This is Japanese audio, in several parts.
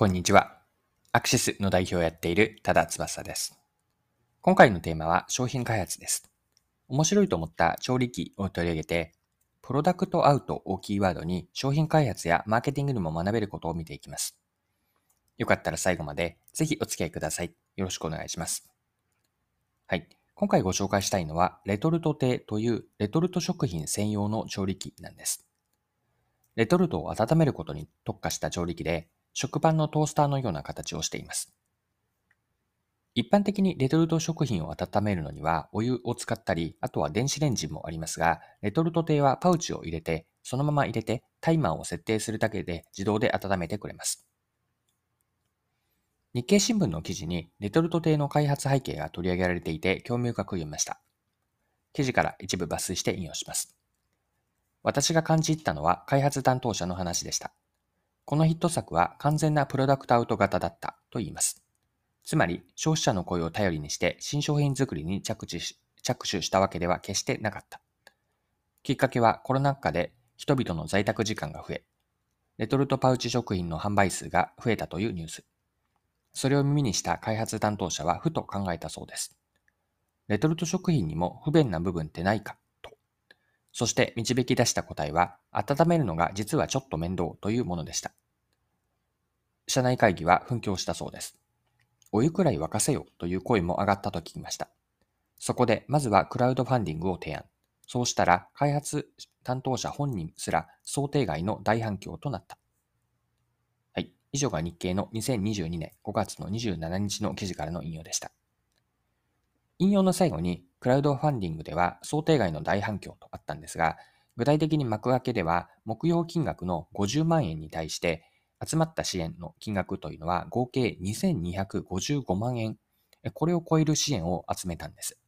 こんにちは。アクシスの代表をやっている多田翼です。今回のテーマは商品開発です。面白いと思った調理器を取り上げて、プロダクトアウトをキーワードに商品開発やマーケティングにも学べることを見ていきます。よかったら最後までぜひお付き合いください。よろしくお願いします。はい。今回ご紹介したいのは、レトルト亭というレトルト食品専用の調理器なんです。レトルトを温めることに特化した調理器で、食パンのトースターのような形をしています。一般的にレトルト食品を温めるのにはお湯を使ったり、あとは電子レンジもありますが、レトルト亭はパウチを入れて、そのまま入れてタイマーを設定するだけで自動で温めてくれます。日経新聞の記事にレトルト亭の開発背景が取り上げられていて興味深く読みました。記事から一部抜粋して引用します。私が感じたのは開発担当者の話でした。このヒット作は完全なプロダクトアウト型だったと言います。つまり、消費者の声を頼りにして新商品作りに着手し着手したわけでは決してなかった。きっかけはコロナ禍で人々の在宅時間が増え、レトルトパウチ食品の販売数が増えたというニュース。それを耳にした開発担当者はふと考えたそうです。レトルト食品にも不便な部分ってないか？そして導き出した答えは、温めるのが実はちょっと面倒というものでした。社内会議は紛糾したそうです。お湯くらい沸かせよという声も上がったと聞きました。そこで、まずはクラウドファンディングを提案。そうしたら、開発担当者本人すら想定外の大反響となった。はい。以上が日経の2022年5月の27日の記事からの引用でした。引用の最後に、クラウドファンディングでは想定外の大反響とあったんですが、具体的に幕開けでは、目標金額の50万円に対して、集まった支援の金額というのは合計2255万円。これを超える支援を集めたんです。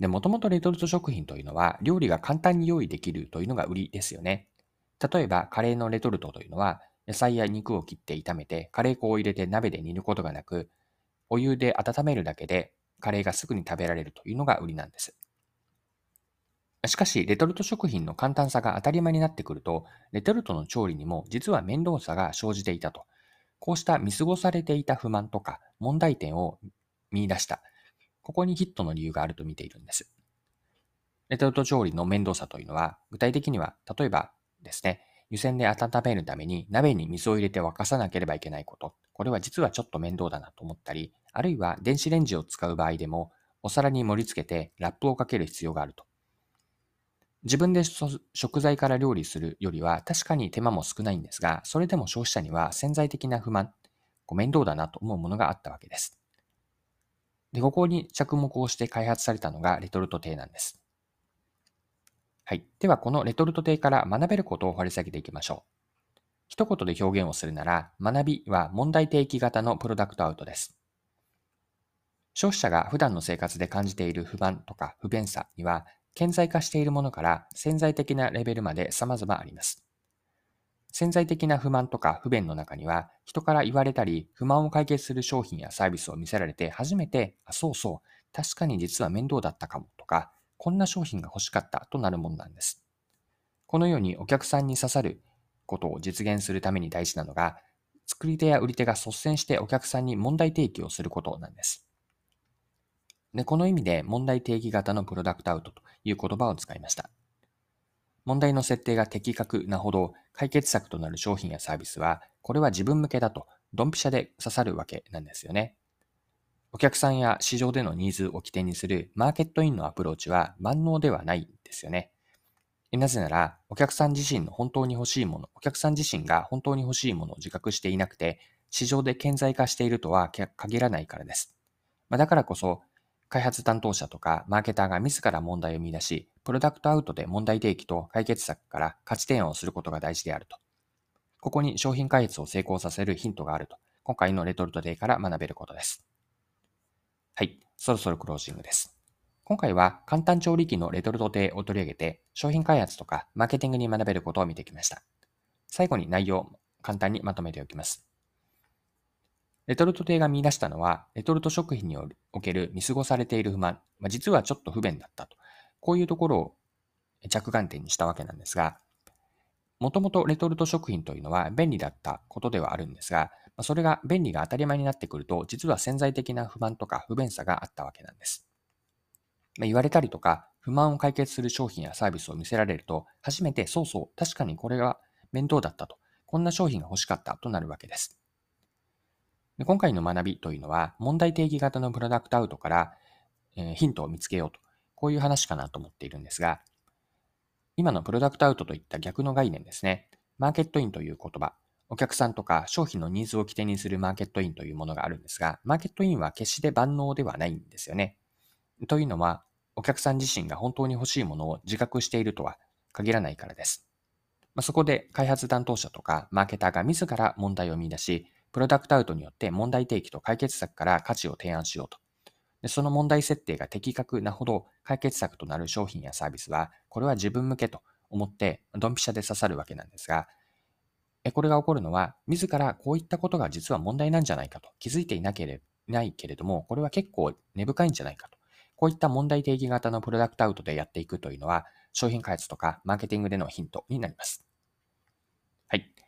で、もともとレトルト食品というのは料理が簡単に用意できるというのが売りですよね。例えばカレーのレトルトというのは野菜や肉を切って炒めてカレー粉を入れて鍋で煮ることがなく、お湯で温めるだけでカレーがすぐに食べられるというのが売りなんです。しかし、レトルト食品の簡単さが当たり前になってくると、レトルトの調理にも実は面倒さが生じていたと。こうした見過ごされていた不満とか問題点を見出した。ここにヒットの理由があると見ているんです。レトルト調理の面倒さというのは、具体的には、例えばですね、湯煎で温めるために鍋に水を入れて沸かさなければいけないこと。これは実はちょっと面倒だなと思ったり、あるいは電子レンジを使う場合でも、お皿に盛り付けてラップをかける必要があると。自分で食材から料理するよりは確かに手間も少ないんですが、それでも消費者には潜在的な不満、ご面倒だなと思うものがあったわけです。で、ここに着目をして開発されたのがレトルト亭なんです。はい。では、このレトルト亭から学べることを掘り下げていきましょう。一言で表現をするなら、学びは問題提起型のプロダクトアウトです。消費者が普段の生活で感じている不満とか不便さには顕在化しているものから潜在的なレベルまで様々あります。潜在的な不満とか不便の中には、人から言われたり、不満を解決する商品やサービスを見せられて初めて、あ、そうそう、確かに実は面倒だったかもとか、こんな商品が欲しかったとなるものなんです。このようにお客さんに刺さることを実現するために大事なのが、作り手や売り手が率先してお客さんに問題提起をすることなんです。で、この意味で問題定義型のプロダクトアウトという言葉を使いました。問題の設定が的確なほど解決策となる商品やサービスは、これは自分向けだとドンピシャで刺さるわけなんですよね。お客さんや市場でのニーズを起点にするマーケットインのアプローチは万能ではないんですよね。なぜなら、お客さん自身の本当に欲しいもの、お客さん自身が本当に欲しいものを自覚していなくて、市場で顕在化しているとは限らないからです。まあ、だからこそ、開発担当者とかマーケターが自ら問題を見出し、プロダクトアウトで問題提起と解決策から価値提案をすることが大事であると。ここに商品開発を成功させるヒントがあると、今回のレトルトデーから学べることです。はい、そろそろクロージングです。今回は簡単調理器のレトルトデーを取り上げて、商品開発とかマーケティングに学べることを見てきました。最後に内容を簡単にまとめておきます。レトルト亭が見出したのは、レトルト食品における見過ごされている不満、まあ、実はちょっと不便だったと。こういうところを着眼点にしたわけなんですが、もともとレトルト食品というのは便利だったことではあるんですが、それが便利が当たり前になってくると、実は潜在的な不満とか不便さがあったわけなんです。ま言われたりとか、不満を解決する商品やサービスを見せられると、初めてそうそう、確かにこれが面倒だったと、こんな商品が欲しかったとなるわけです。で今回の学びというのは、問題定義型のプロダクトアウトから、え、ヒントを見つけようと、こういう話かなと思っているんですが、今のプロダクトアウトといった逆の概念ですね。マーケットインという言葉、お客さんとか商品のニーズを起点にするマーケットインというものがあるんですが、マーケットインは決して万能ではないんですよね。というのは、お客さん自身が本当に欲しいものを自覚しているとは限らないからです。まあ、そこで開発担当者とかマーケターが自ら問題を見出し、プロダクトアウトによって問題提起と解決策から価値を提案しようと。でその問題設定が的確なほど解決策となる商品やサービスは、これは自分向けと思ってドンピシャで刺さるわけなんですが、これが起こるのは、自らこういったことが実は問題なんじゃないかと気づいていなければないけれども、これは結構根深いんじゃないかと。こういった問題定義型のプロダクトアウトでやっていくというのは、商品開発とかマーケティングでのヒントになります。はい。